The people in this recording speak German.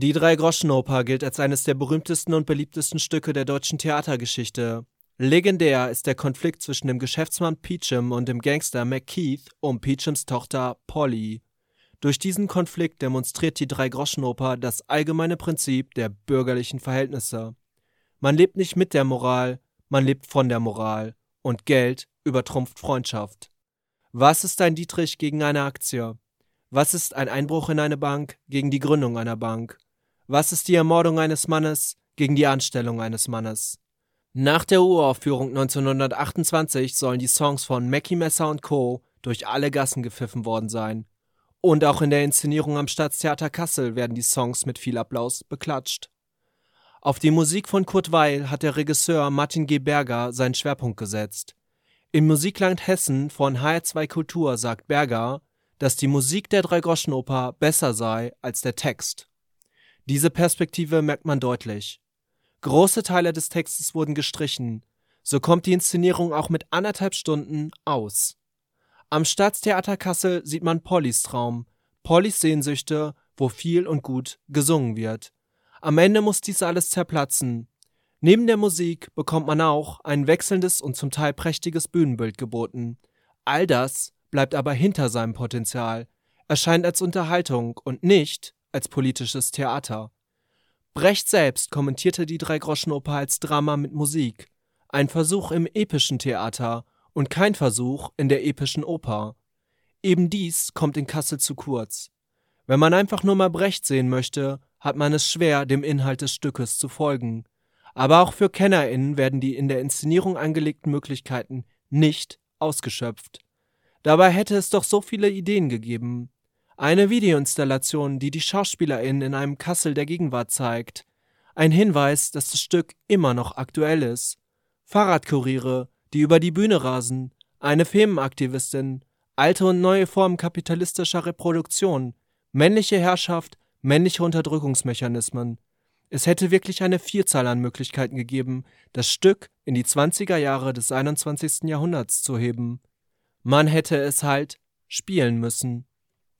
Die Dreigroschenoper gilt als eines der berühmtesten und beliebtesten Stücke der deutschen Theatergeschichte. Legendär ist der Konflikt zwischen dem Geschäftsmann Peachum und dem Gangster McKeith um Peachums Tochter Polly. Durch diesen Konflikt demonstriert die Dreigroschenoper das allgemeine Prinzip der bürgerlichen Verhältnisse. Man lebt nicht mit der Moral, man lebt von der Moral. Und Geld übertrumpft Freundschaft. Was ist ein Dietrich gegen eine Aktie? Was ist ein Einbruch in eine Bank gegen die Gründung einer Bank? Was ist die Ermordung eines Mannes gegen die Anstellung eines Mannes? Nach der Uraufführung 1928 sollen die Songs von Mackie Messer und Co. durch alle Gassen gepfiffen worden sein. Und auch in der Inszenierung am Staatstheater Kassel werden die Songs mit viel Applaus beklatscht. Auf die Musik von Kurt Weil hat der Regisseur Martin G. Berger seinen Schwerpunkt gesetzt. In Musikland Hessen von HR2 Kultur sagt Berger, dass die Musik der Dreigroschenoper besser sei als der Text. Diese Perspektive merkt man deutlich. Große Teile des Textes wurden gestrichen, so kommt die Inszenierung auch mit anderthalb Stunden aus. Am Staatstheater Kassel sieht man Pollys Traum, Pollys Sehnsüchte, wo viel und gut gesungen wird. Am Ende muss dies alles zerplatzen. Neben der Musik bekommt man auch ein wechselndes und zum Teil prächtiges Bühnenbild geboten. All das bleibt aber hinter seinem Potenzial, erscheint als Unterhaltung und nicht als politisches Theater. Brecht selbst kommentierte die Dreigroschenoper als Drama mit Musik, ein Versuch im epischen Theater und kein Versuch in der epischen Oper. Eben dies kommt in Kassel zu kurz. Wenn man einfach nur mal Brecht sehen möchte, hat man es schwer, dem Inhalt des Stückes zu folgen. Aber auch für KennerInnen werden die in der Inszenierung angelegten Möglichkeiten nicht ausgeschöpft. Dabei hätte es doch so viele Ideen gegeben. Eine Videoinstallation, die die SchauspielerInnen in einem Kassel der Gegenwart zeigt. Ein Hinweis, dass das Stück immer noch aktuell ist. Fahrradkuriere, die über die Bühne rasen. Eine Femenaktivistin. Alte und neue Formen kapitalistischer Reproduktion. Männliche Herrschaft, männliche Unterdrückungsmechanismen. Es hätte wirklich eine Vielzahl an Möglichkeiten gegeben, das Stück in die 20er Jahre des 21. Jahrhunderts zu heben. Man hätte es halt spielen müssen.